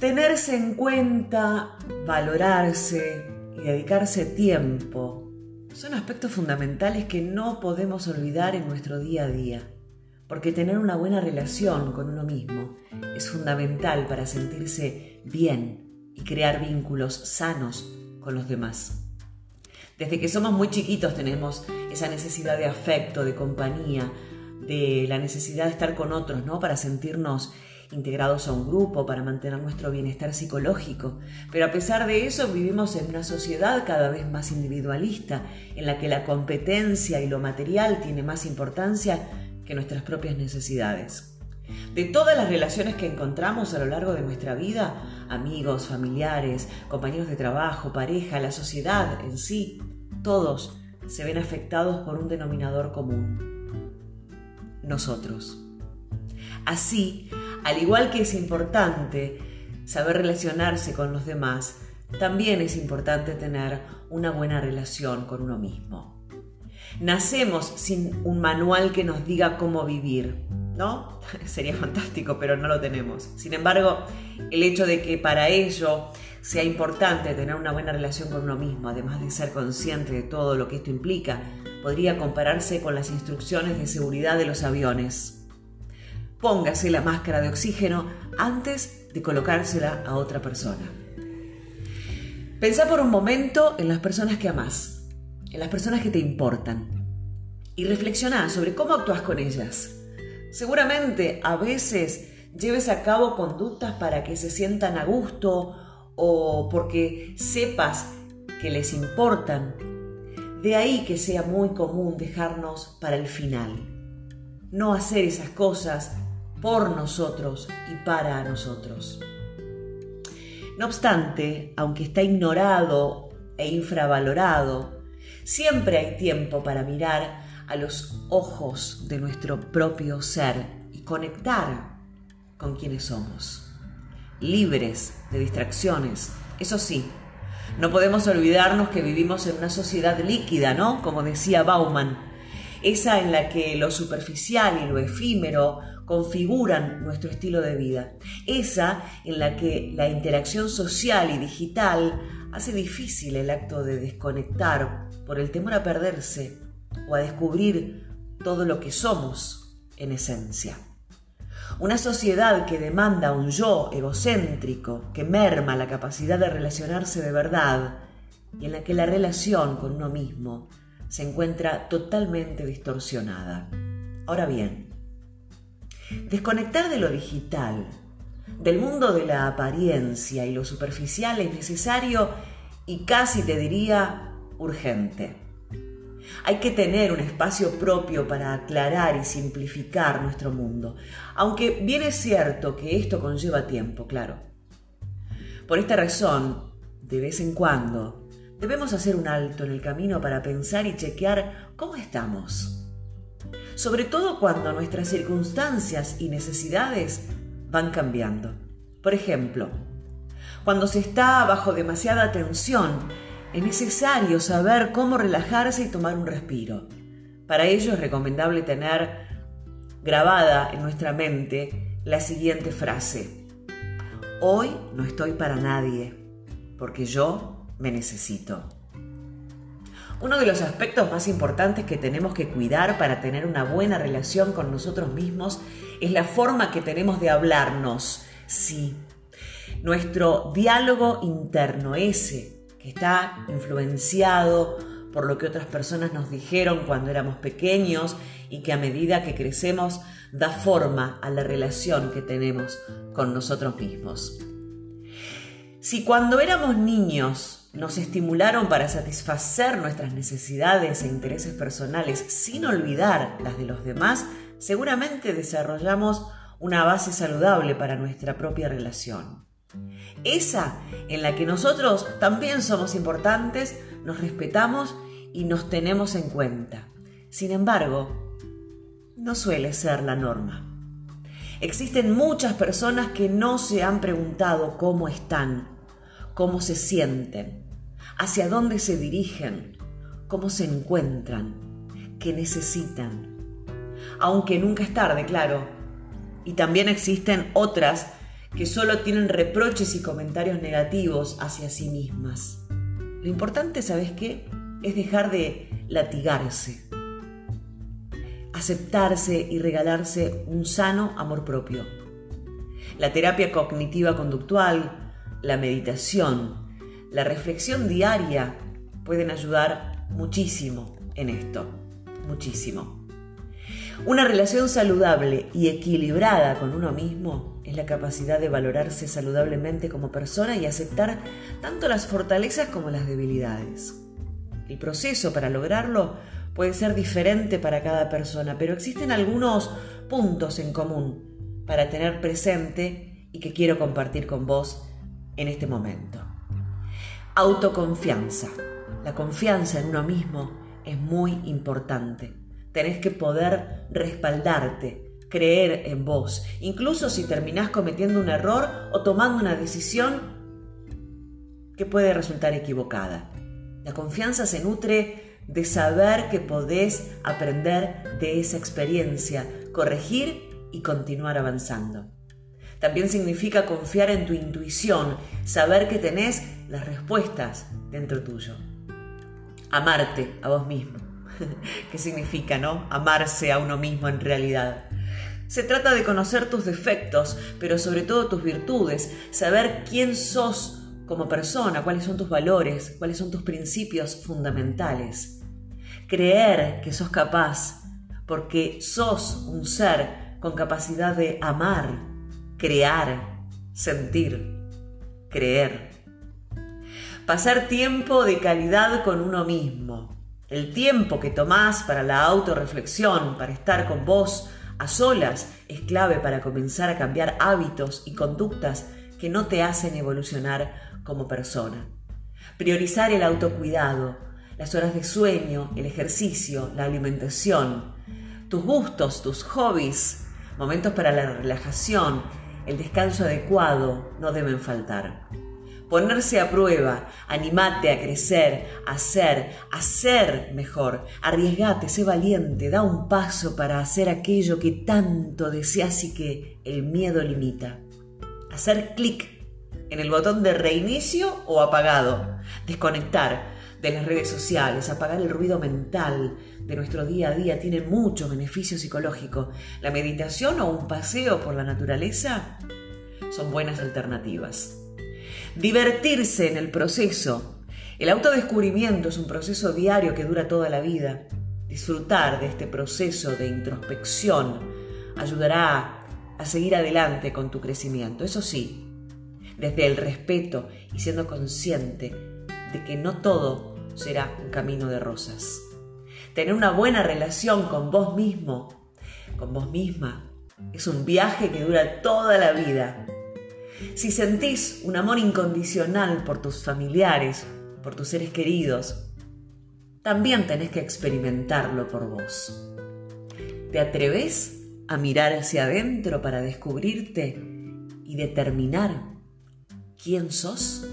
Tenerse en cuenta, valorarse y dedicarse tiempo son aspectos fundamentales que no podemos olvidar en nuestro día a día, porque tener una buena relación con uno mismo es fundamental para sentirse bien y crear vínculos sanos con los demás. Desde que somos muy chiquitos tenemos esa necesidad de afecto, de compañía, de la necesidad de estar con otros, ¿no? Para sentirnos integrados a un grupo, para mantener nuestro bienestar psicológico. Pero a pesar de eso vivimos en una sociedad cada vez más individualista, en la que la competencia y lo material tiene más importancia que nuestras propias necesidades. De todas las relaciones que encontramos a lo largo de nuestra vida, amigos, familiares, compañeros de trabajo, pareja, la sociedad en sí, todos se ven afectados por un denominador común. Nosotros. Así, al igual que es importante saber relacionarse con los demás, también es importante tener una buena relación con uno mismo. Nacemos sin un manual que nos diga cómo vivir, ¿no? Sería fantástico, pero no lo tenemos. Sin embargo, el hecho de que para ello sea importante tener una buena relación con uno mismo, además de ser consciente de todo lo que esto implica, podría compararse con las instrucciones de seguridad de los aviones. Póngase la máscara de oxígeno antes de colocársela a otra persona. Pensá por un momento en las personas que amás, en las personas que te importan, y reflexiona sobre cómo actúas con ellas. Seguramente a veces lleves a cabo conductas para que se sientan a gusto o porque sepas que les importan. De ahí que sea muy común dejarnos para el final. No hacer esas cosas por nosotros y para nosotros. No obstante, aunque está ignorado e infravalorado, siempre hay tiempo para mirar a los ojos de nuestro propio ser y conectar con quienes somos, libres de distracciones. Eso sí, no podemos olvidarnos que vivimos en una sociedad líquida, ¿no? Como decía Bauman, esa en la que lo superficial y lo efímero configuran nuestro estilo de vida. Esa en la que la interacción social y digital hace difícil el acto de desconectar por el temor a perderse o a descubrir todo lo que somos en esencia. Una sociedad que demanda un yo egocéntrico, que merma la capacidad de relacionarse de verdad y en la que la relación con uno mismo se encuentra totalmente distorsionada. Ahora bien, Desconectar de lo digital, del mundo de la apariencia y lo superficial es necesario y casi te diría urgente. Hay que tener un espacio propio para aclarar y simplificar nuestro mundo, aunque bien es cierto que esto conlleva tiempo, claro. Por esta razón, de vez en cuando, debemos hacer un alto en el camino para pensar y chequear cómo estamos sobre todo cuando nuestras circunstancias y necesidades van cambiando. Por ejemplo, cuando se está bajo demasiada tensión, es necesario saber cómo relajarse y tomar un respiro. Para ello es recomendable tener grabada en nuestra mente la siguiente frase. Hoy no estoy para nadie, porque yo me necesito. Uno de los aspectos más importantes que tenemos que cuidar para tener una buena relación con nosotros mismos es la forma que tenemos de hablarnos. Sí, nuestro diálogo interno, ese que está influenciado por lo que otras personas nos dijeron cuando éramos pequeños y que a medida que crecemos da forma a la relación que tenemos con nosotros mismos. Si cuando éramos niños nos estimularon para satisfacer nuestras necesidades e intereses personales sin olvidar las de los demás, seguramente desarrollamos una base saludable para nuestra propia relación. Esa en la que nosotros también somos importantes, nos respetamos y nos tenemos en cuenta. Sin embargo, no suele ser la norma. Existen muchas personas que no se han preguntado cómo están, cómo se sienten, hacia dónde se dirigen, cómo se encuentran, qué necesitan. Aunque nunca es tarde, claro. Y también existen otras que solo tienen reproches y comentarios negativos hacia sí mismas. Lo importante, ¿sabes qué? Es dejar de latigarse, aceptarse y regalarse un sano amor propio. La terapia cognitiva conductual, la meditación, la reflexión diaria pueden ayudar muchísimo en esto, muchísimo. Una relación saludable y equilibrada con uno mismo es la capacidad de valorarse saludablemente como persona y aceptar tanto las fortalezas como las debilidades. El proceso para lograrlo puede ser diferente para cada persona, pero existen algunos puntos en común para tener presente y que quiero compartir con vos en este momento. Autoconfianza. La confianza en uno mismo es muy importante. Tenés que poder respaldarte, creer en vos, incluso si terminás cometiendo un error o tomando una decisión que puede resultar equivocada. La confianza se nutre de saber que podés aprender de esa experiencia, corregir y continuar avanzando. También significa confiar en tu intuición, saber que tenés las respuestas dentro tuyo. Amarte a vos mismo. ¿Qué significa, no? Amarse a uno mismo en realidad. Se trata de conocer tus defectos, pero sobre todo tus virtudes, saber quién sos como persona, cuáles son tus valores, cuáles son tus principios fundamentales. Creer que sos capaz, porque sos un ser con capacidad de amar, crear, sentir, creer. Pasar tiempo de calidad con uno mismo. El tiempo que tomás para la autorreflexión, para estar con vos a solas, es clave para comenzar a cambiar hábitos y conductas que no te hacen evolucionar como persona. Priorizar el autocuidado, las horas de sueño, el ejercicio, la alimentación, tus gustos, tus hobbies, momentos para la relajación, el descanso adecuado no deben faltar. Ponerse a prueba, animate a crecer, a ser, a ser mejor, arriesgate, sé valiente, da un paso para hacer aquello que tanto deseas y que el miedo limita. Hacer clic en el botón de reinicio o apagado, desconectar de las redes sociales, apagar el ruido mental de nuestro día a día tiene mucho beneficio psicológico. La meditación o un paseo por la naturaleza son buenas alternativas. Divertirse en el proceso. El autodescubrimiento es un proceso diario que dura toda la vida. Disfrutar de este proceso de introspección ayudará a seguir adelante con tu crecimiento. Eso sí, desde el respeto y siendo consciente de que no todo será un camino de rosas. Tener una buena relación con vos mismo, con vos misma, es un viaje que dura toda la vida. Si sentís un amor incondicional por tus familiares, por tus seres queridos, también tenés que experimentarlo por vos. ¿Te atreves a mirar hacia adentro para descubrirte y determinar quién sos?